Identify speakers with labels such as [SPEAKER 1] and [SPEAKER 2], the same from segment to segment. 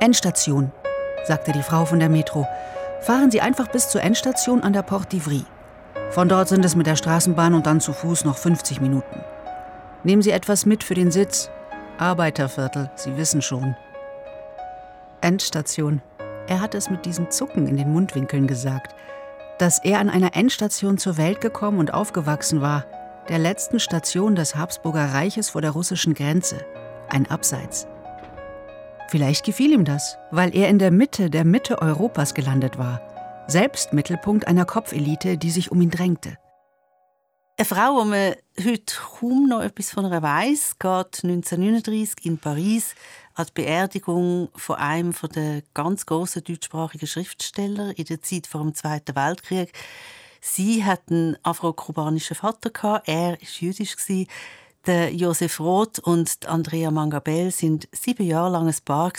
[SPEAKER 1] Endstation, sagte die Frau von der Metro. Fahren Sie einfach bis zur Endstation an der Porte d'Ivry. Von dort sind es mit der Straßenbahn und dann zu Fuß noch 50 Minuten. Nehmen Sie etwas mit für den Sitz. Arbeiterviertel, Sie wissen schon. Endstation. Er hat es mit diesem Zucken in den Mundwinkeln gesagt, dass er an einer Endstation zur Welt gekommen und aufgewachsen war, der letzten Station des Habsburger Reiches vor der russischen Grenze, ein Abseits. Vielleicht gefiel ihm das, weil er in der Mitte der Mitte Europas gelandet war, selbst Mittelpunkt einer Kopfelite, die sich um ihn drängte.
[SPEAKER 2] Eine Frau, wo man heute kaum noch etwas von ihr weiss, geht 1939 in Paris an die Beerdigung von einem der ganz großen deutschsprachigen Schriftsteller in der Zeit vor dem Zweiten Weltkrieg. Sie hat einen afro-kubanischen Vater er war jüdisch der Josef Roth und Andrea Mangabell sind sieben Jahre lang ein Paar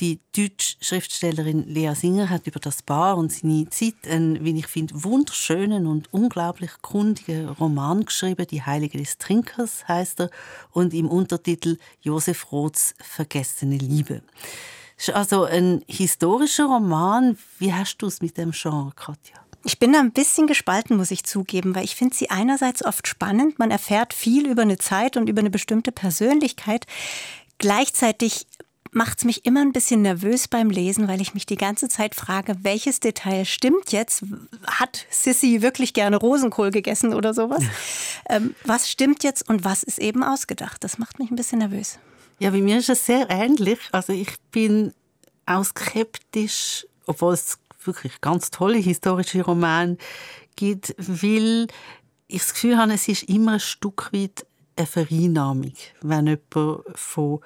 [SPEAKER 2] Die deutsche Schriftstellerin Lea Singer hat über das Paar und seine Zeit einen, wie ich finde, wunderschönen und unglaublich kundigen Roman geschrieben. Die Heilige des Trinkers heißt er und im Untertitel Josef Roths Vergessene Liebe. Das ist also ein historischer Roman. Wie hast du es mit dem Genre, Katja?
[SPEAKER 3] Ich bin da ein bisschen gespalten, muss ich zugeben, weil ich finde sie einerseits oft spannend. Man erfährt viel über eine Zeit und über eine bestimmte Persönlichkeit. Gleichzeitig macht es mich immer ein bisschen nervös beim Lesen, weil ich mich die ganze Zeit frage, welches Detail stimmt jetzt? Hat Sissy wirklich gerne Rosenkohl gegessen oder sowas? ähm, was stimmt jetzt und was ist eben ausgedacht? Das macht mich ein bisschen nervös.
[SPEAKER 2] Ja, bei mir ist es sehr ähnlich. Also ich bin auch skeptisch, obwohl es wirklich ganz tolle historische Romane gibt, weil ich das Gefühl habe, es ist immer ein Stück weit eine Vereinnahmung, wenn jemand von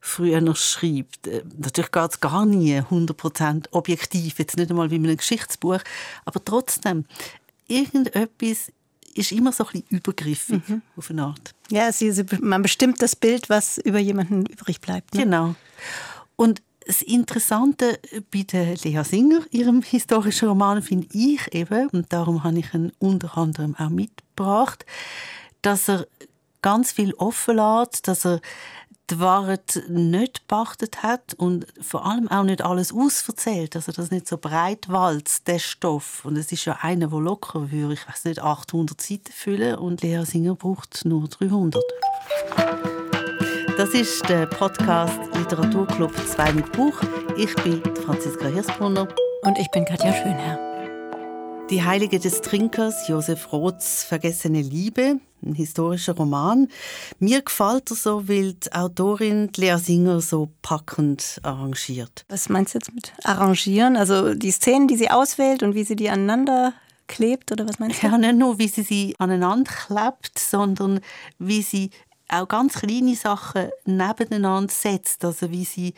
[SPEAKER 2] früher schreibt. Äh, natürlich geht es gar nie 100% objektiv, jetzt nicht einmal wie in einem Geschichtsbuch, aber trotzdem, irgendetwas ist immer so ein bisschen übergriffig mhm. auf eine Art.
[SPEAKER 3] Ja, man bestimmt das Bild, was über jemanden übrig bleibt.
[SPEAKER 2] Ne? Genau. Und das Interessante bei der Lea Singer, ihrem historischen Roman, finde ich eben, und darum habe ich ihn unter anderem auch mitgebracht, dass er ganz viel offen lässt, dass er die Wahrheit nicht beachtet hat und vor allem auch nicht alles ausverzählt, also das nicht so breit walzt, der Stoff. Und es ist ja einer, der locker würde, ich weiß nicht, 800 Seiten füllen und Lea Singer braucht nur 300. Das ist der Podcast Literaturclub 2 mit Buch. Ich bin Franziska Hirsbrunner.
[SPEAKER 3] Und ich bin Katja Schönherr.
[SPEAKER 2] Die Heilige des Trinkers, Josef Roths Vergessene Liebe, ein historischer Roman. Mir gefällt er so, weil die Autorin Lea Singer so packend arrangiert.
[SPEAKER 3] Was meinst du jetzt mit arrangieren? Also die Szenen, die sie auswählt und wie sie die aneinander klebt oder was meinst du?
[SPEAKER 2] Ja, nicht nur, wie sie sie aneinander klebt, sondern wie sie auch ganz kleine Sachen nebeneinander setzt. Also wie sie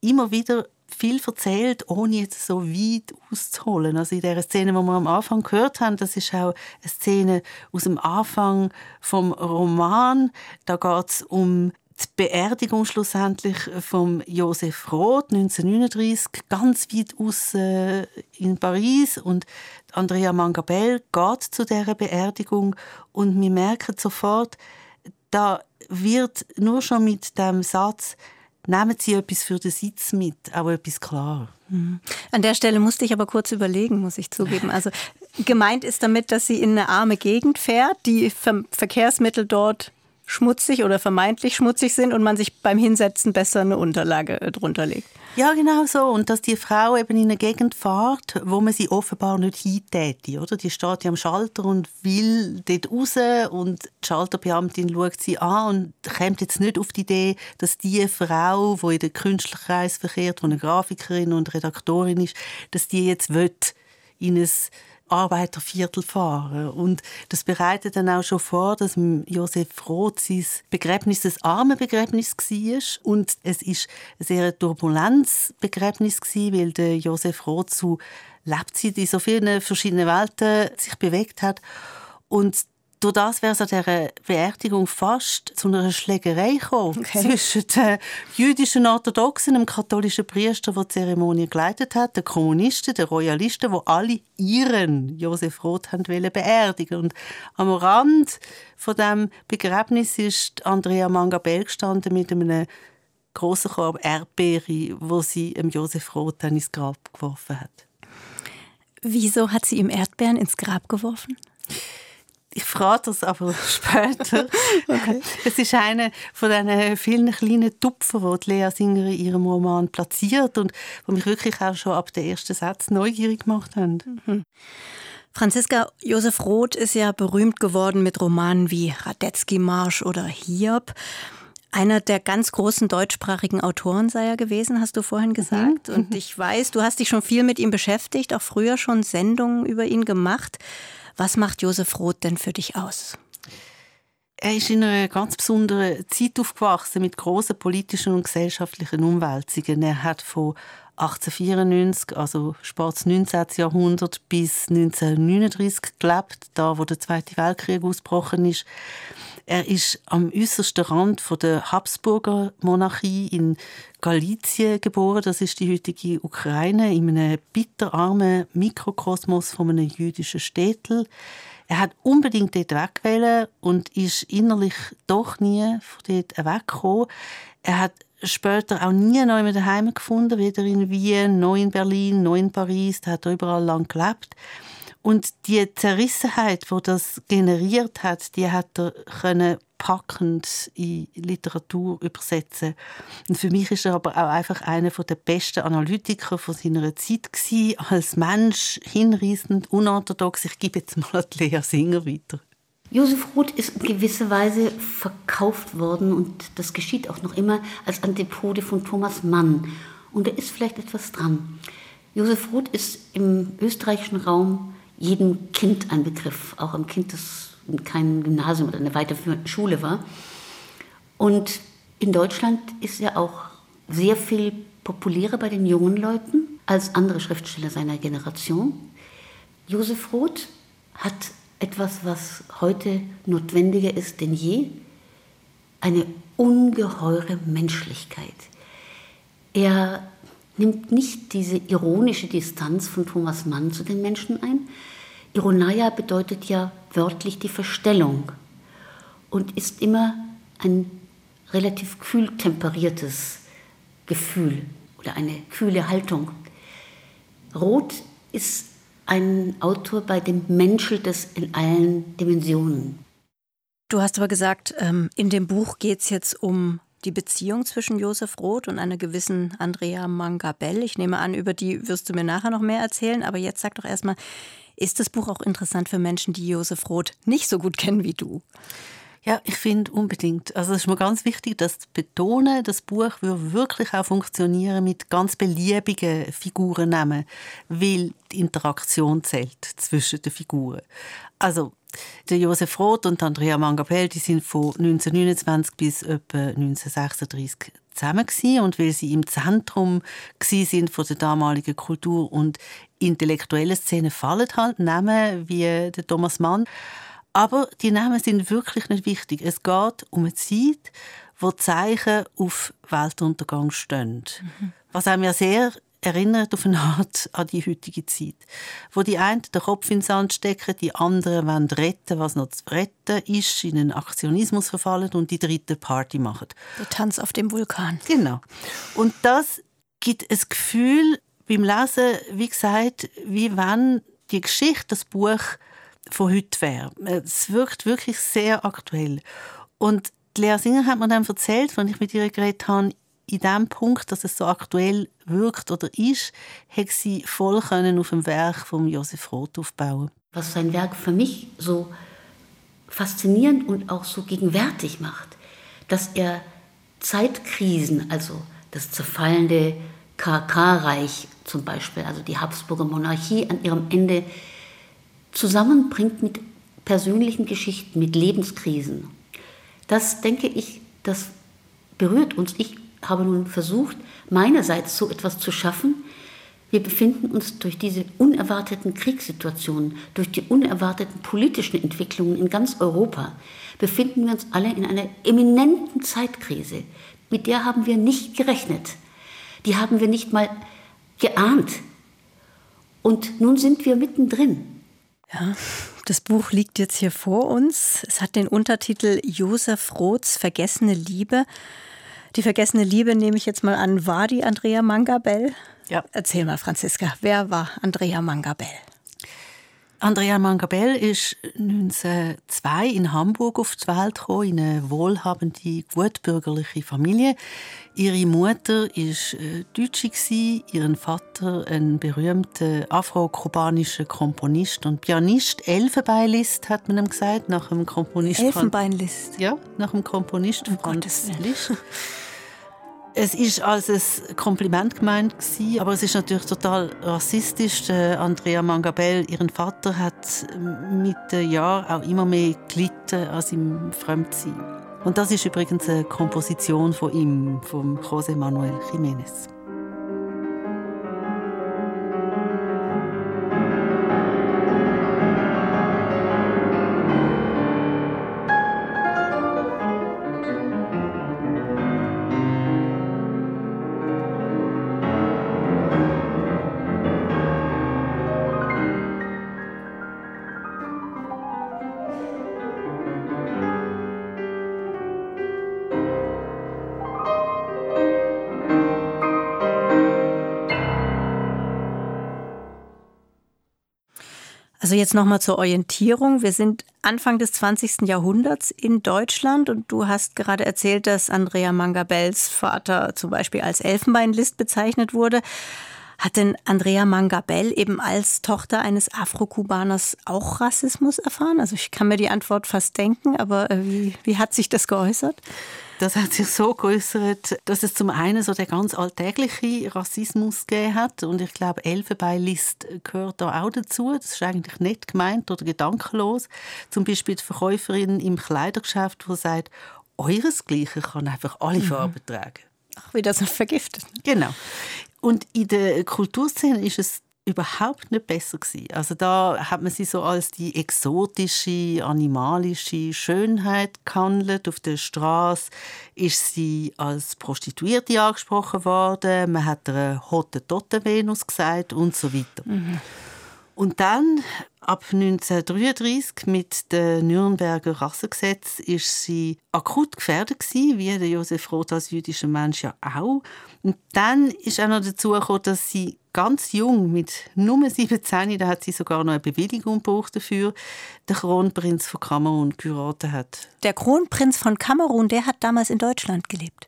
[SPEAKER 2] immer wieder viel erzählt, ohne jetzt so weit auszuholen. Also in der Szene, die wir am Anfang gehört haben, das ist auch eine Szene aus dem Anfang vom Roman. Da geht es um die Beerdigung schlussendlich von Josef Roth 1939 ganz weit aus äh, in Paris und Andrea Mangabell geht zu der Beerdigung und wir merken sofort, da wird nur schon mit dem Satz nehmen Sie etwas für den Sitz mit, auch etwas klar.
[SPEAKER 3] Mhm. An der Stelle musste ich aber kurz überlegen, muss ich zugeben. Also gemeint ist damit, dass sie in eine arme Gegend fährt, die Ver Verkehrsmittel dort schmutzig oder vermeintlich schmutzig sind und man sich beim Hinsetzen besser eine Unterlage äh, drunter legt.
[SPEAKER 2] Ja, genau so. Und dass die Frau eben in eine Gegend fährt, wo man sie offenbar nicht hintäte. Oder? Die steht ja am Schalter und will dort raus und die Schalterbeamtin schaut sie an und kommt jetzt nicht auf die Idee, dass die Frau, die in den Künstlerkreis verkehrt, die eine Grafikerin und Redaktorin ist, dass die jetzt will in ein Arbeiterviertel. Und das bereitet dann auch schon vor, dass Josef Roth sein Begräbnis ein armes Begräbnis war. Und es ist ein sehr turbulentes Begräbnis, weil der Josef Roth zu Lebzeit in so vielen verschiedenen Welten sich bewegt hat. Und durch das wäre es an dieser Beerdigung fast zu einer Schlägerei gekommen okay. zwischen den jüdischen Orthodoxen, dem katholischen Priester, der die Zeremonie geleitet hat, den Kommunisten, den Royalisten, die alle ihren Josef Roth haben beerdigen Und am Rand von dem Begräbnis ist Andrea Mangabell gestanden mit einem grossen Korb Erdbeere, wo sie Josef Roth ins Grab geworfen hat.
[SPEAKER 3] Wieso hat sie ihm Erdbeeren ins Grab geworfen?
[SPEAKER 2] Ich frage das aber später. okay. Es ist einer von diesen vielen kleinen Tupfen, die Lea Singer in ihrem Roman platziert und die mich wirklich auch schon ab dem ersten Satz neugierig gemacht haben. Mhm.
[SPEAKER 3] Franziska Josef Roth ist ja berühmt geworden mit Romanen wie Radetzky-Marsch oder Hiob. Einer der ganz großen deutschsprachigen Autoren sei er gewesen, hast du vorhin gesagt. Mhm. Und ich weiß, du hast dich schon viel mit ihm beschäftigt, auch früher schon Sendungen über ihn gemacht. Was macht Josef Roth denn für dich aus?
[SPEAKER 2] Er ist in einer ganz besonderen Zeit aufgewachsen mit großen politischen und gesellschaftlichen Umwälzungen. Er hat von 1894, also spätes 19. Jahrhundert, bis 1939 gelebt, da wo der Zweite Weltkrieg ausgebrochen ist. Er ist am äußersten Rand der Habsburger Monarchie in Galizien geboren. Das ist die heutige Ukraine, in einem bitterarmen Mikrokosmos von einem jüdischen Städtel. Er hat unbedingt dort wegwählen und ist innerlich doch nie von dort weggekommen. Er hat später auch nie neu mehr daheim gefunden, weder in Wien, noch in Berlin, noch in Paris. Er hat überall lang gelebt. Und die Zerrissenheit, die das generiert hat, die hat er packend in Literatur übersetzen. Und für mich ist er aber auch einfach einer der besten Analytiker von seiner Zeit gewesen, als Mensch, hinreißend, unorthodox. Ich gebe jetzt mal an Lea Singer weiter.
[SPEAKER 4] Josef Roth ist in gewisser Weise verkauft worden und das geschieht auch noch immer als Antipode von Thomas Mann. Und da ist vielleicht etwas dran. Josef Roth ist im österreichischen Raum jedem Kind ein Begriff, auch ein Kind, das in keinem Gymnasium oder einer weiterführenden Schule war. Und in Deutschland ist er auch sehr viel populärer bei den jungen Leuten als andere Schriftsteller seiner Generation. Josef Roth hat etwas, was heute notwendiger ist denn je, eine ungeheure Menschlichkeit. Er nimmt nicht diese ironische Distanz von Thomas Mann zu den Menschen ein. Ironia bedeutet ja wörtlich die Verstellung und ist immer ein relativ kühl temperiertes Gefühl oder eine kühle Haltung. Roth ist ein Autor, bei dem menschelt es in allen Dimensionen.
[SPEAKER 3] Du hast aber gesagt, ähm, in dem Buch geht es jetzt um die Beziehung zwischen Josef Roth und einer gewissen Andrea Mangabell. Ich nehme an, über die wirst du mir nachher noch mehr erzählen. Aber jetzt sag doch erstmal, ist das Buch auch interessant für Menschen, die Josef Roth nicht so gut kennen wie du?
[SPEAKER 2] Ja, ich finde unbedingt. Also es ist mir ganz wichtig, das zu betonen, das Buch würde wirklich auch funktionieren mit ganz beliebigen Figurennamen, weil die Interaktion zählt zwischen den Figuren. Also der Josef Roth und Andrea Mangabell, die sind von 1929 bis etwa 1936 zusammen und weil sie im Zentrum sind von der damaligen Kultur und intellektuellen Szene fallen halt Namen wie der Thomas Mann. Aber die Namen sind wirklich nicht wichtig. Es geht um eine Zeit, wo Zeichen auf Weltuntergang stehen. Mhm. Was einem ja sehr erinnert auf eine Art an die heutige Zeit. Wo die einen den Kopf ins Sand stecken, die anderen wollen retten, was noch zu retten ist, in einen Aktionismus verfallen und die dritte Party machen.
[SPEAKER 3] Der Tanz auf dem Vulkan.
[SPEAKER 2] Genau. Und das gibt ein Gefühl beim Lesen, wie gesagt, wie wenn die Geschichte, das Buch von heute wäre. Es wirkt wirklich sehr aktuell. Und Lea Singer hat mir dann erzählt, wenn ich mit ihr geredet habe, in dem Punkt, dass es so aktuell wirkt oder ist, hätte sie voll können auf dem Werk von Josef Roth aufbauen.
[SPEAKER 4] Was sein Werk für mich so faszinierend und auch so gegenwärtig macht, dass er Zeitkrisen, also das zerfallende KK-Reich zum Beispiel, also die Habsburger Monarchie an ihrem Ende, zusammenbringt mit persönlichen Geschichten, mit Lebenskrisen. Das denke ich, das berührt uns. Ich habe nun versucht, meinerseits so etwas zu schaffen. Wir befinden uns durch diese unerwarteten Kriegssituationen, durch die unerwarteten politischen Entwicklungen in ganz Europa, befinden wir uns alle in einer eminenten Zeitkrise. Mit der haben wir nicht gerechnet. Die haben wir nicht mal geahnt. Und nun sind wir mittendrin.
[SPEAKER 3] Ja, das Buch liegt jetzt hier vor uns. Es hat den Untertitel Josef Roths Vergessene Liebe. Die vergessene Liebe nehme ich jetzt mal an, war die Andrea Mangabell?
[SPEAKER 2] Ja.
[SPEAKER 3] Erzähl mal, Franziska, wer war Andrea Mangabell?
[SPEAKER 2] Andrea Mangabell ist 1902 in Hamburg auf die Welt gekommen, in eine wohlhabende, gutbürgerliche Familie. Ihre Mutter war äh, Deutsche, ihren Vater ein berühmter afro-kubanischer Komponist und Pianist. Elfenbeinlist hat man ihm gesagt, nach dem Komponist.
[SPEAKER 3] Elfenbeinlist?
[SPEAKER 2] Ja, nach dem Komponist
[SPEAKER 3] Franz Liszt.
[SPEAKER 2] Es ist als ein Kompliment gemeint aber es ist natürlich total rassistisch. Andrea Mangabell, ihren Vater, hat mit den Jahren auch immer mehr gelitten an seinem Fremdsein. Und das ist übrigens eine Komposition von ihm, von José Manuel Jiménez.
[SPEAKER 3] Also jetzt nochmal zur Orientierung. Wir sind Anfang des 20. Jahrhunderts in Deutschland und du hast gerade erzählt, dass Andrea Mangabells Vater zum Beispiel als Elfenbeinlist bezeichnet wurde. Hat denn Andrea Mangabell eben als Tochter eines Afro-Kubaners auch Rassismus erfahren? Also ich kann mir die Antwort fast denken, aber äh, wie, wie hat sich das geäußert?
[SPEAKER 2] Das hat sich so geäußert, dass es zum einen so der ganz alltägliche Rassismus gegeben hat und ich glaube, Elfenbeinlist gehört da auch dazu. Das ist eigentlich nicht gemeint oder gedankenlos. Zum Beispiel die Verkäuferin im Kleidergeschäft, die sagt, euresgleichen kann einfach alle mhm. Farben tragen.
[SPEAKER 3] Ach, wie das vergiftet.
[SPEAKER 2] Genau. Und in der Kulturszene ist es überhaupt nicht besser gewesen. Also da hat man sie so als die exotische, animalische Schönheit gehandelt. Auf der Straße ist sie als Prostituierte angesprochen worden. Man hat eine Hotte Venus gesagt und so weiter. Mhm. Und dann ab 1933 mit dem Nürnberger Rassengesetz ist sie akut gefährdet wie der Josef Roth als jüdischer Mensch ja auch. Und dann ist auch noch dazu gekommen, dass sie ganz jung, mit nur 17, da hat sie sogar noch eine Bewilligung gebraucht dafür, der Kronprinz von Kamerun geheiratet hat.
[SPEAKER 3] Der Kronprinz von Kamerun, der hat damals in Deutschland gelebt?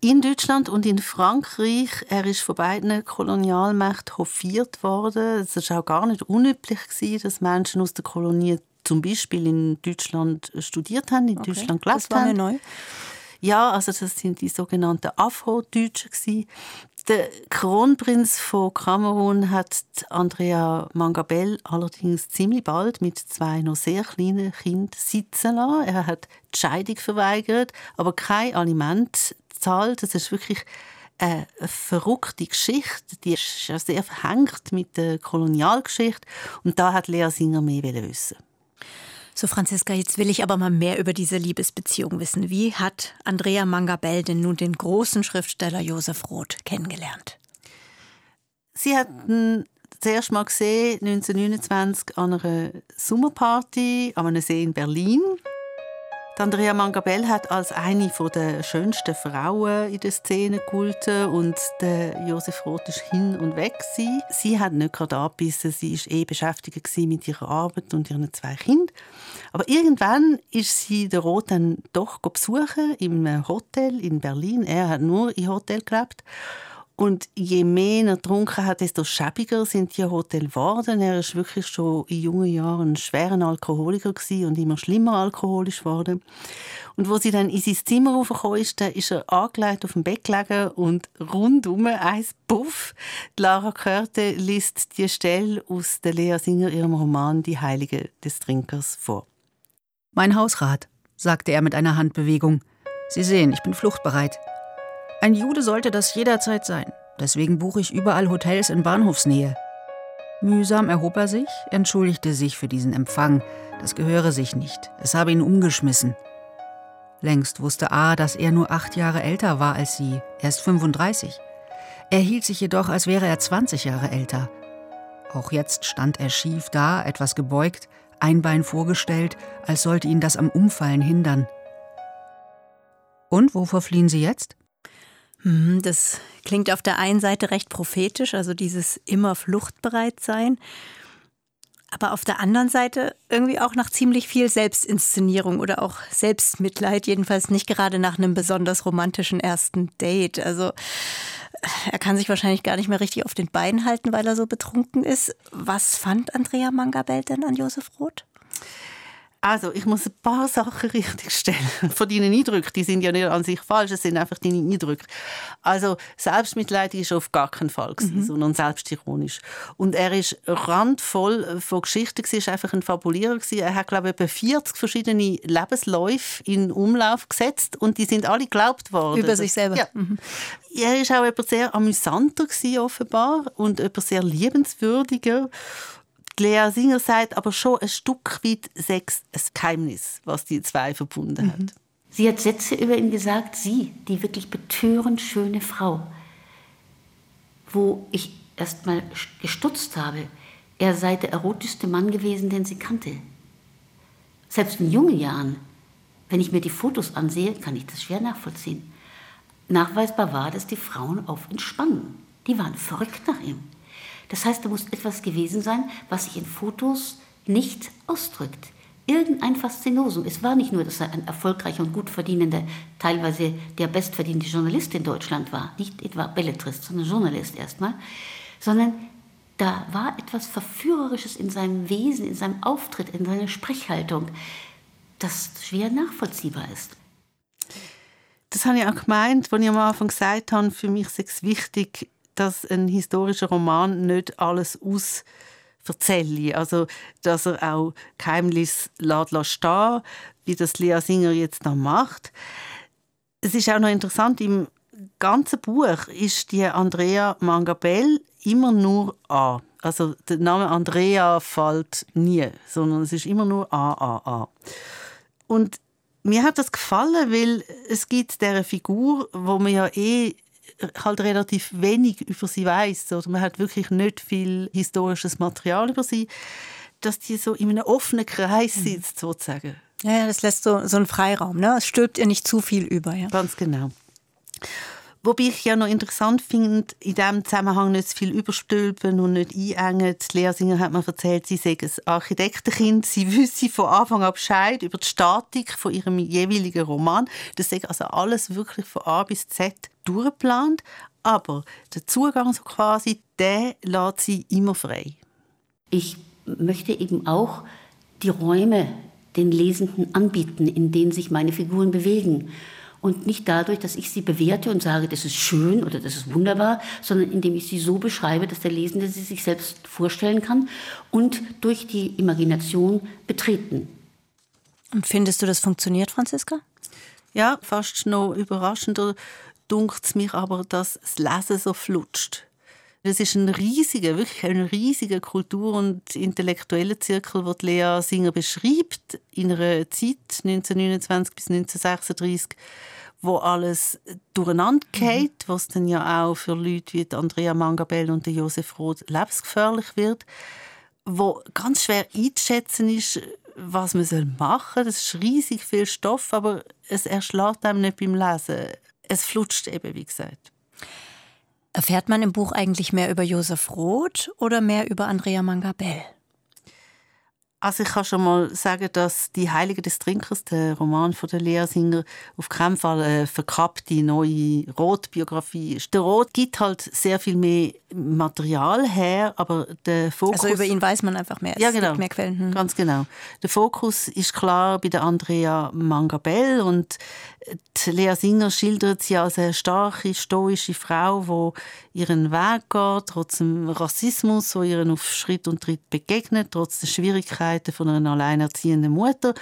[SPEAKER 2] In Deutschland und in Frankreich. Er ist von beiden Kolonialmächten hofiert worden. Es war auch gar nicht unüblich, dass Menschen aus der Kolonie zum Beispiel in Deutschland studiert haben, in okay, Deutschland gelebt
[SPEAKER 3] das war mir neu.
[SPEAKER 2] Ja, also das sind die sogenannten Afro-Deutschen der Kronprinz von Kamerun hat Andrea Mangabell allerdings ziemlich bald mit zwei noch sehr kleinen Kindern sitzen lassen. Er hat die Scheidung verweigert, aber kein Aliment zahlt. Das ist wirklich eine verrückte Geschichte. Die ist sehr verhängt mit der Kolonialgeschichte. Und da hat Lea Singer mehr wissen.
[SPEAKER 3] So, Franziska, jetzt will ich aber mal mehr über diese Liebesbeziehung wissen. Wie hat Andrea Mangabell denn nun den großen Schriftsteller Josef Roth kennengelernt?
[SPEAKER 2] Sie hat ihn zuerst mal gesehen 1929 an einer Sommerparty an einem See in Berlin. Andrea Mangabell hat als eine der schönsten Frauen in der Szene gehalten und der Josef Roth ist hin und weg. Gewesen. Sie hat nicht gerade abgebissen, sie war eh beschäftigt mit ihrer Arbeit und ihren zwei Kindern. Aber irgendwann ist sie der Roth dann doch besuchen im Hotel in Berlin. Er hat nur im Hotel gelebt. Und je mehr er getrunken hat, desto schäbiger sind die Hotels geworden. Er ist wirklich schon in jungen Jahren ein schwerer Alkoholiker und immer schlimmer alkoholisch geworden. Und wo sie dann in sein Zimmer raufgekommen ist, ist er angelegt auf dem Bett gelegen und rundum eins Puff. Lara Körte liest die Stelle aus der Lea Singer ihrem Roman Die Heilige des Trinkers vor.
[SPEAKER 1] Mein Hausrat, sagte er mit einer Handbewegung. Sie sehen, ich bin fluchtbereit. Ein Jude sollte das jederzeit sein. Deswegen buche ich überall Hotels in Bahnhofsnähe. Mühsam erhob er sich, entschuldigte sich für diesen Empfang. Das gehöre sich nicht. Es habe ihn umgeschmissen. Längst wusste A, dass er nur acht Jahre älter war als sie. Er ist 35. Er hielt sich jedoch, als wäre er 20 Jahre älter. Auch jetzt stand er schief da, etwas gebeugt, ein Bein vorgestellt, als sollte ihn das am Umfallen hindern. Und wovor fliehen Sie jetzt?
[SPEAKER 3] Hm, das klingt auf der einen Seite recht prophetisch, also dieses immer fluchtbereit sein. Aber auf der anderen Seite irgendwie auch nach ziemlich viel Selbstinszenierung oder auch Selbstmitleid, jedenfalls nicht gerade nach einem besonders romantischen ersten Date. Also er kann sich wahrscheinlich gar nicht mehr richtig auf den Beinen halten, weil er so betrunken ist. Was fand Andrea Mangabell denn an Josef Roth?
[SPEAKER 2] Also, ich muss ein paar Sachen richtigstellen. Von deinen Eindrücken, die sind ja nicht an sich falsch, es sind einfach deine Eindrücke. Also, Selbstmitleid ist auf gar keinen Fall, gewesen, mhm. sondern selbstironisch. Und er ist randvoll von Geschichten, er war einfach ein Fabulierer. Gewesen. Er hat, glaube ich, etwa 40 verschiedene Lebensläufe in Umlauf gesetzt und die sind alle geglaubt worden.
[SPEAKER 3] Über sich selber.
[SPEAKER 2] Ja. Mhm. Er war auch etwas sehr amüsanter, gewesen, offenbar, und etwas sehr liebenswürdiger. Lea Singer sagt aber schon ein Stück weit Sex ein Geheimnis, was die zwei verbunden mhm. hat.
[SPEAKER 4] Sie hat Sätze über ihn gesagt, sie, die wirklich betörend schöne Frau, wo ich erst mal gestutzt habe, er sei der erotischste Mann gewesen, den sie kannte. Selbst in jungen Jahren, wenn ich mir die Fotos ansehe, kann ich das schwer nachvollziehen. Nachweisbar war, dass die Frauen auf ihn spannen. Die waren verrückt nach ihm. Das heißt, da muss etwas gewesen sein, was sich in Fotos nicht ausdrückt. Irgendein Faszinosum. Es war nicht nur, dass er ein erfolgreicher und gut verdienender, teilweise der bestverdiente Journalist in Deutschland war, nicht etwa Belletrist, sondern Journalist erstmal, sondern da war etwas Verführerisches in seinem Wesen, in seinem Auftritt, in seiner Sprechhaltung, das schwer nachvollziehbar ist.
[SPEAKER 2] Das habe ich auch gemeint, als ich am Anfang gesagt habe, für mich ist es wichtig, dass ein historischer Roman nicht alles aus. Also, dass er auch Geheimnis lässt stehen, wie das Lea Singer jetzt noch macht. Es ist auch noch interessant, im ganzen Buch ist die Andrea Mangabell immer nur A. Also der Name Andrea fällt nie, sondern es ist immer nur A, A, A. Und mir hat das gefallen, weil es gibt diese Figur, wo man ja eh halt relativ wenig über sie weiß oder man hat wirklich nicht viel historisches Material über sie, dass die so in einem offenen Kreis mhm. sitzt sozusagen.
[SPEAKER 3] Ja, das lässt so, so einen Freiraum. Ne? Es stülpt ihr nicht zu viel über. Ja.
[SPEAKER 2] Ganz genau. Wobei ich ja noch interessant finde, in diesem Zusammenhang nicht zu viel überstülpen und nicht einengen. Die Lehrsinger hat mir erzählt, sie sei ein Architektenkind. Sie wüsste von Anfang an Bescheid über die Statik von ihrem jeweiligen Roman. Das sei also alles wirklich von A bis Z durchgeplant. Aber der Zugang so quasi, der lässt sie immer frei.
[SPEAKER 4] Ich möchte eben auch die Räume den Lesenden anbieten, in denen sich meine Figuren bewegen und nicht dadurch, dass ich sie bewerte und sage, das ist schön oder das ist wunderbar, sondern indem ich sie so beschreibe, dass der Lesende sie sich selbst vorstellen kann und durch die Imagination betreten.
[SPEAKER 3] Und findest du, das funktioniert, Franziska?
[SPEAKER 2] Ja, fast noch überraschender dunkt es mich aber, dass das Lesen so flutscht. Das ist ein riesiger, wirklich ein riesiger Kultur- und intellektueller Zirkel, den Lea Singer beschreibt, in einer Zeit, 1929 bis 1936, wo alles durcheinander geht, mhm. was dann ja auch für Leute wie Andrea Mangabell und Josef Roth lebensgefährlich wird, wo ganz schwer einzuschätzen ist, was man machen soll. Das ist riesig viel Stoff, aber es erschlägt einem nicht beim Lesen. Es flutscht eben, wie gesagt.
[SPEAKER 3] Erfährt man im Buch eigentlich mehr über Josef Roth oder mehr über Andrea Mangabell?
[SPEAKER 2] Also ich kann schon mal sagen, dass «Die Heilige des Trinkers», der Roman von der Lea Singer, auf keinen Fall eine verkappte neue Roth-Biografie ist. Der Roth gibt halt sehr viel mehr Material her, aber der Fokus...
[SPEAKER 3] Also über ihn weiß man einfach mehr, es
[SPEAKER 2] ja, genau,
[SPEAKER 3] mehr Quellen. Hm.
[SPEAKER 2] Ganz genau. Der Fokus ist klar bei der Andrea Mangabell und die Lea Singer schildert sie als eine starke, stoische Frau, die ihren Weg geht, trotz dem Rassismus, wo ihren auf Schritt und Tritt begegnet, trotz der Schwierigkeiten von einer alleinerziehenden Mutter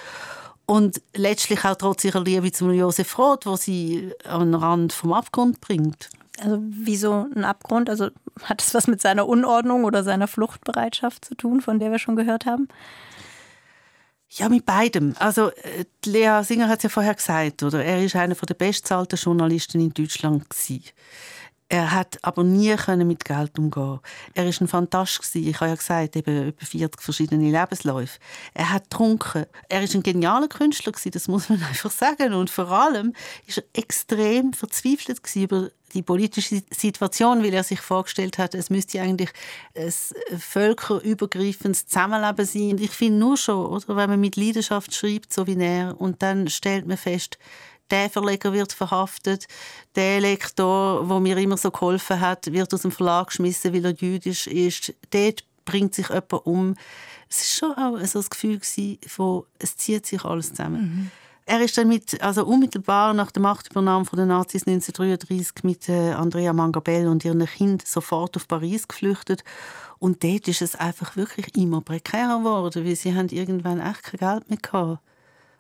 [SPEAKER 2] und letztlich auch trotz ihrer Liebe zum Josef Roth, wo sie an den Rand vom Abgrund bringt.
[SPEAKER 3] Also wieso ein Abgrund? Also hat es was mit seiner Unordnung oder seiner Fluchtbereitschaft zu tun, von der wir schon gehört haben?
[SPEAKER 2] Ja, mit beidem. Also äh, Lea Singer hat es ja vorher gesagt, oder? Er ist einer der bestzahlten Journalisten in Deutschland gewesen. Er hat aber nie mit Geld umgehen. Er ist ein Fantast Ich habe ja gesagt, eben über 40 verschiedene Lebensläufe. Er hat getrunken. Er ist ein genialer Künstler Das muss man einfach sagen. Und vor allem ist er extrem verzweifelt über die politische Situation, weil er sich vorgestellt hat, es müsste eigentlich ein völkerübergreifendes Zusammenleben sein. Ich finde nur schon, oder, wenn man mit Leidenschaft schreibt, so wie er, und dann stellt man fest, der Verleger wird verhaftet, der Lektor, wo mir immer so geholfen hat, wird aus dem Verlag geschmissen, weil er jüdisch ist. Dort bringt sich jemand um. Es war schon auch so das Gefühl von, es zieht sich alles zusammen. Mhm. Er ist dann mit, also unmittelbar nach der Machtübernahme von den Nazis 1933 mit äh, Andrea Mangabell und ihren Kind sofort auf Paris geflüchtet. Und dort ist es einfach wirklich immer prekärer geworden, weil sie haben irgendwann echt kein Geld mehr gehabt.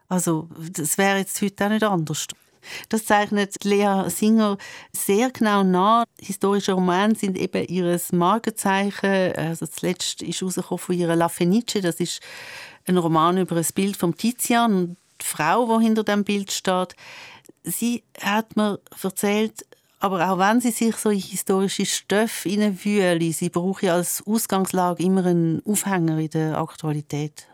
[SPEAKER 2] Also das wäre jetzt heute auch nicht anders. Das zeichnet Lea Singer sehr genau nach. Historische Romane sind eben ihr Markenzeichen. Also zuletzt ist rausgekommen von ihrer La Fenice. Das ist ein Roman über ein Bild von Tizian und die Frau, die hinter dem Bild steht. Sie hat mir erzählt, aber auch wenn sie sich so in historische Stoffe hineinwühlen, sie braucht als Ausgangslage immer einen Aufhänger in der Aktualität.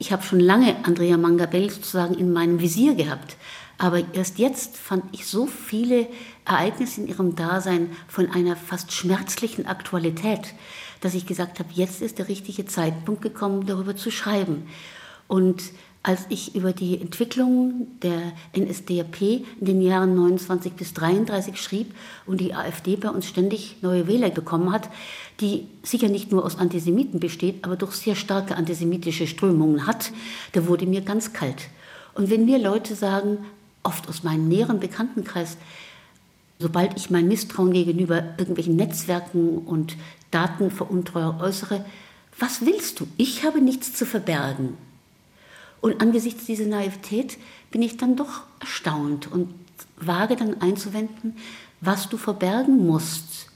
[SPEAKER 4] Ich habe schon lange Andrea Mangabell sozusagen in meinem Visier gehabt. Aber erst jetzt fand ich so viele Ereignisse in ihrem Dasein von einer fast schmerzlichen Aktualität, dass ich gesagt habe, jetzt ist der richtige Zeitpunkt gekommen, darüber zu schreiben. Und als ich über die Entwicklung der NSDAP in den Jahren 29 bis 33 schrieb und die AfD bei uns ständig neue Wähler bekommen hat, die sicher nicht nur aus Antisemiten besteht, aber doch sehr starke antisemitische Strömungen hat, da wurde mir ganz kalt. Und wenn mir Leute sagen, oft aus meinem näheren Bekanntenkreis, sobald ich mein Misstrauen gegenüber irgendwelchen Netzwerken und Datenveruntreuer äußere, was willst du? Ich habe nichts zu verbergen. Und angesichts dieser Naivität bin ich dann doch erstaunt und wage dann einzuwenden, was du verbergen musst,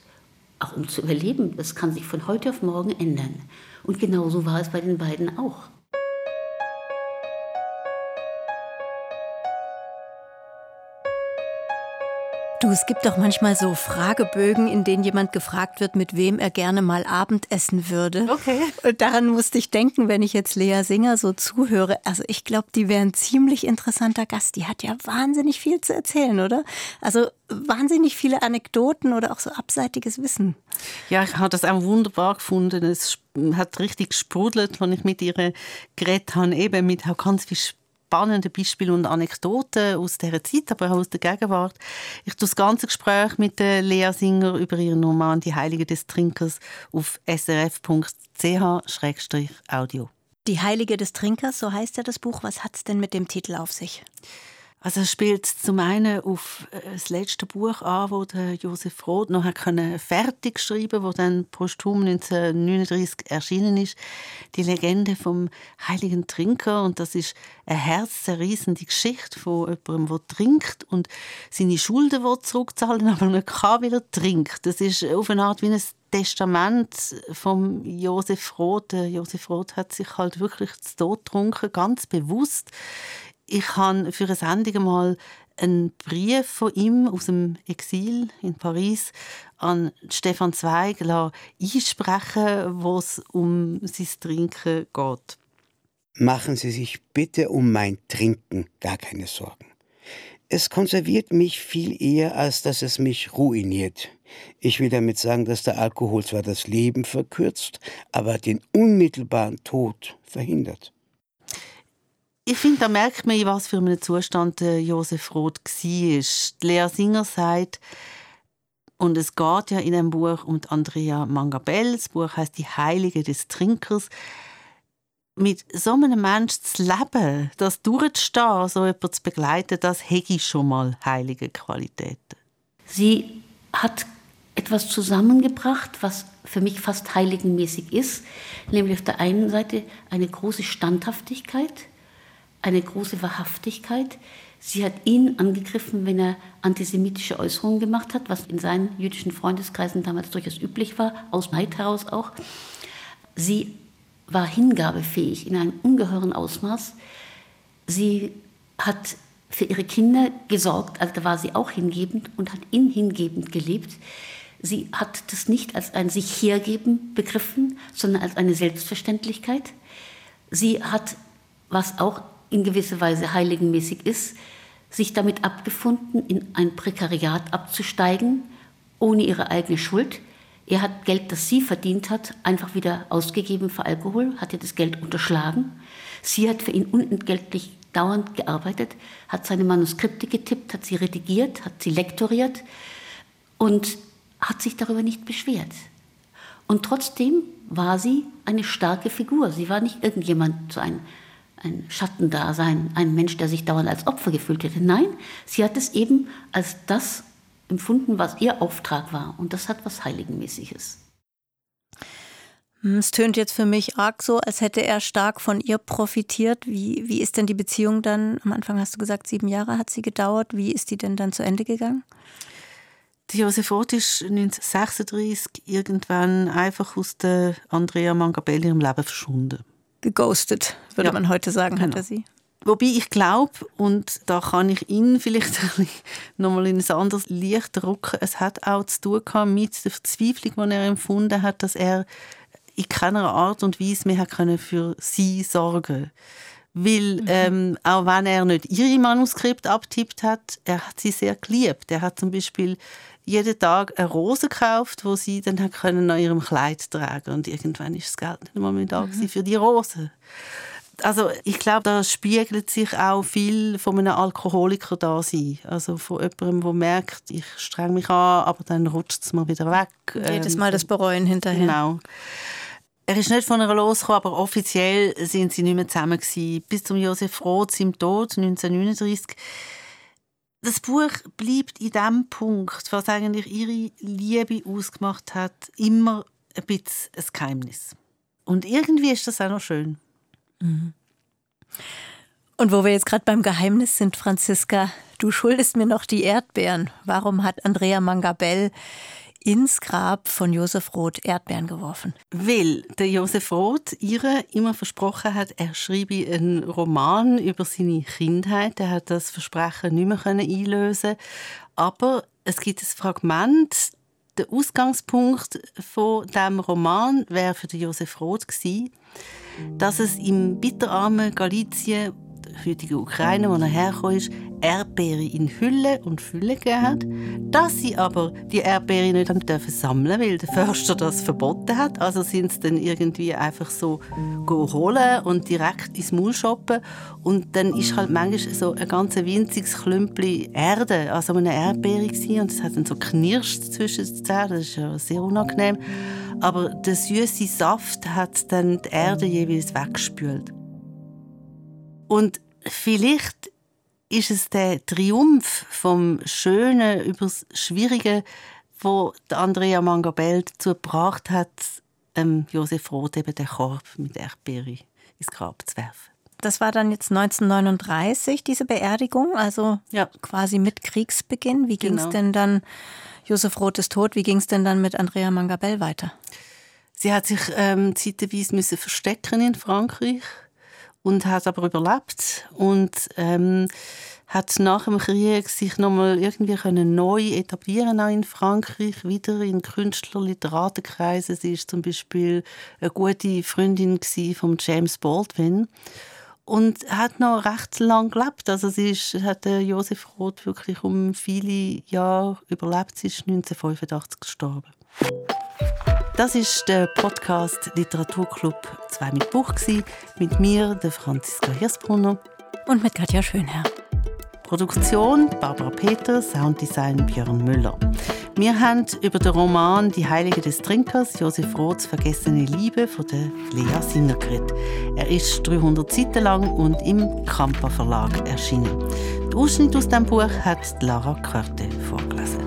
[SPEAKER 4] auch um zu überleben. Das kann sich von heute auf morgen ändern. Und genauso war es bei den beiden auch.
[SPEAKER 3] Du, es gibt doch manchmal so Fragebögen, in denen jemand gefragt wird, mit wem er gerne mal Abendessen würde.
[SPEAKER 2] Okay.
[SPEAKER 3] Und daran musste ich denken, wenn ich jetzt Lea Singer so zuhöre. Also ich glaube, die wäre ein ziemlich interessanter Gast. Die hat ja wahnsinnig viel zu erzählen, oder? Also wahnsinnig viele Anekdoten oder auch so abseitiges Wissen.
[SPEAKER 2] Ja, ich habe das auch wunderbar gefunden. Es hat richtig gesprudelt, als ich mit ihr geredet habe, eben mit ganz viel spannende Beispiele und Anekdoten aus dieser Zeit, aber auch aus der Gegenwart. Ich tue das ganze Gespräch mit Lea Singer über ihren Roman Die Heilige des Trinkers auf srf.ch-audio.
[SPEAKER 3] Die Heilige des Trinkers, so heißt ja das Buch. Was hat es denn mit dem Titel auf sich?
[SPEAKER 2] Also es spielt zum einen auf äh, das letzte Buch an, wo Josef Roth noch hat fertig schreiben, wo dann posthum 1939 erschienen ist, die Legende vom heiligen Trinker und das ist eine herzzerreißende Geschichte von jemandem, der trinkt und seine Schulden will zurückzahlen, aber nicht kann, weil trinkt. Das ist auf eine Art wie ein Testament vom Josef Roth. Josef Roth hat sich halt wirklich zu Tod getrunken, ganz bewusst ich habe für eine Sendung mal einen Brief von ihm aus dem Exil in Paris an Stefan Zweig einsprechen, wo es um sein Trinken geht.
[SPEAKER 5] Machen Sie sich bitte um mein Trinken gar keine Sorgen. Es konserviert mich viel eher, als dass es mich ruiniert. Ich will damit sagen, dass der Alkohol zwar das Leben verkürzt, aber den unmittelbaren Tod verhindert
[SPEAKER 2] ich finde, da merkt man, in was für einem Zustand Josef Roth war. Lea Singer sagt, und es geht ja in einem Buch um Andrea Mangabell. Das Buch heißt Die Heilige des Trinkers. Mit so einem Menschen zu leben, das durchzustehen, so jemanden zu begleiten, das hätte ich schon mal heilige Qualitäten.
[SPEAKER 4] Sie hat etwas zusammengebracht, was für mich fast heiligenmäßig ist, nämlich auf der einen Seite eine große Standhaftigkeit, eine große Wahrhaftigkeit. Sie hat ihn angegriffen, wenn er antisemitische Äußerungen gemacht hat, was in seinen jüdischen Freundeskreisen damals durchaus üblich war, aus Neid heraus auch. Sie war hingabefähig in einem ungeheuren Ausmaß. Sie hat für ihre Kinder gesorgt, also da war sie auch hingebend und hat ihn hingebend gelebt. Sie hat das nicht als ein sich hergeben begriffen, sondern als eine Selbstverständlichkeit. Sie hat, was auch in gewisser Weise heiligenmäßig ist, sich damit abgefunden, in ein Prekariat abzusteigen, ohne ihre eigene Schuld. Er hat Geld, das sie verdient hat, einfach wieder ausgegeben für Alkohol, hat ihr das Geld unterschlagen. Sie hat für ihn unentgeltlich dauernd gearbeitet, hat seine Manuskripte getippt, hat sie redigiert, hat sie lektoriert und hat sich darüber nicht beschwert. Und trotzdem war sie eine starke Figur. Sie war nicht irgendjemand, so ein, ein Schattendasein, ein Mensch, der sich dauernd als Opfer gefühlt hätte. Nein, sie hat es eben als das empfunden, was ihr Auftrag war. Und das hat was Heiligenmäßiges.
[SPEAKER 3] Hm, es tönt jetzt für mich arg so, als hätte er stark von ihr profitiert. Wie, wie ist denn die Beziehung dann? Am Anfang hast du gesagt, sieben Jahre hat sie gedauert. Wie ist die denn dann zu Ende gegangen?
[SPEAKER 2] Die Josef Roth ist 1936 irgendwann einfach aus der Andrea Mangabelli im Leben verschwunden.
[SPEAKER 3] Geghostet, würde ja. man heute sagen, genau. hat er sie.
[SPEAKER 2] Wobei ich glaube, und da kann ich ihn vielleicht nochmal in ein anderes Licht rücken, es hat auch zu tun mit der Verzweiflung, die er empfunden hat, dass er in keiner Art und Weise mehr können für sie sorgen weil mhm. ähm, auch wenn er nicht ihre Manuskript abtippt hat, er hat sie sehr geliebt. Er hat zum Beispiel jeden Tag eine Rose gekauft, wo sie dann können an ihrem Kleid tragen und irgendwann ist das Geld nicht mehr da mhm. für die Rose also ich glaube, da spiegelt sich auch viel von einem Alkoholiker da sein. Also von jemandem, der merkt, ich streng mich an, aber dann rutscht es mir wieder weg.
[SPEAKER 3] Jedes Mal das Bereuen hinterher.
[SPEAKER 2] Genau. Er ist nicht von einer losgekommen, aber offiziell sind sie nicht mehr zusammen gewesen. Bis zum Josef Roth, seinem Tod 1939. Das Buch bleibt in dem Punkt, was eigentlich ihre Liebe ausgemacht hat, immer ein bisschen ein Geheimnis. Und irgendwie ist das auch noch schön. Mhm.
[SPEAKER 3] Und wo wir jetzt gerade beim Geheimnis sind, Franziska, du schuldest mir noch die Erdbeeren. Warum hat Andrea Mangabell ins Grab von Josef Roth Erdbeeren geworfen?
[SPEAKER 2] Weil der Josef Roth ihr immer versprochen hat, er schreibe einen Roman über seine Kindheit. Er hat das Versprechen nicht mehr einlösen Aber es gibt ein Fragment, der Ausgangspunkt von dem Roman wäre für Josef Roth gewesen, dass es im bitterarmen Galizien, der heutigen Ukraine, wo er hergekommen ist, Erdbeere in Hülle und Fülle gegeben hat, dass sie aber die Erdbeere nicht haben dürfen sammeln, weil der Förster das verboten hat. Also sind sie dann irgendwie einfach so holen und direkt ins Maul shoppen. Und dann ist halt manchmal so ein ganz winziges Klümpel Erde, also eine Erdbeere gewesen, und es hat dann so knirscht zwischen den Zähnen. Das ist ja sehr unangenehm aber der süße Saft hat dann die Erde jeweils weggespült. Und vielleicht ist es der Triumph vom Schönen über das Schwierige, wo Andrea Mangabell dazu gebracht hat, ähm, Josef Roth eben den Korb mit Erdbeere ins Grab zu werfen.
[SPEAKER 3] Das war dann jetzt 1939, diese Beerdigung, also ja. quasi mit Kriegsbeginn. Wie ging es genau. denn dann Josef Roth ist tot. Wie ging es denn dann mit Andrea Mangabell weiter?
[SPEAKER 2] Sie hat sich ähm, zeitweise müssen verstecken in Frankreich und hat aber überlebt und ähm, hat nach dem Krieg sich nochmal irgendwie können neu etablieren auch in Frankreich wieder in Künstler Literatenkreisen sie ist zum Beispiel eine gute Freundin von James Baldwin und hat noch recht lang gelebt. Also sie ist, hat Josef Roth wirklich um viele Jahre überlebt. Sie ist 1985 gestorben. Das ist der Podcast Literaturclub 2 mit Buch mit mir, der Franziska Hirsbrunner
[SPEAKER 3] und mit Katja Schönherr.
[SPEAKER 2] Produktion Barbara Peter, Sounddesign Björn Müller. Wir haben über den Roman Die Heilige des Trinkers, Josef Roths Vergessene Liebe von der Lea Sinner geredet. Er ist 300 Seiten lang und im Kampa Verlag erschienen. Den Ausschnitt aus dem Buch hat Lara Körte vorgelesen.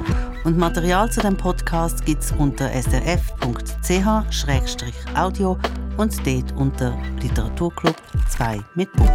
[SPEAKER 2] Und Material zu dem Podcast gibt es unter srf.ch-audio und dort unter Literaturclub 2 mit Buch.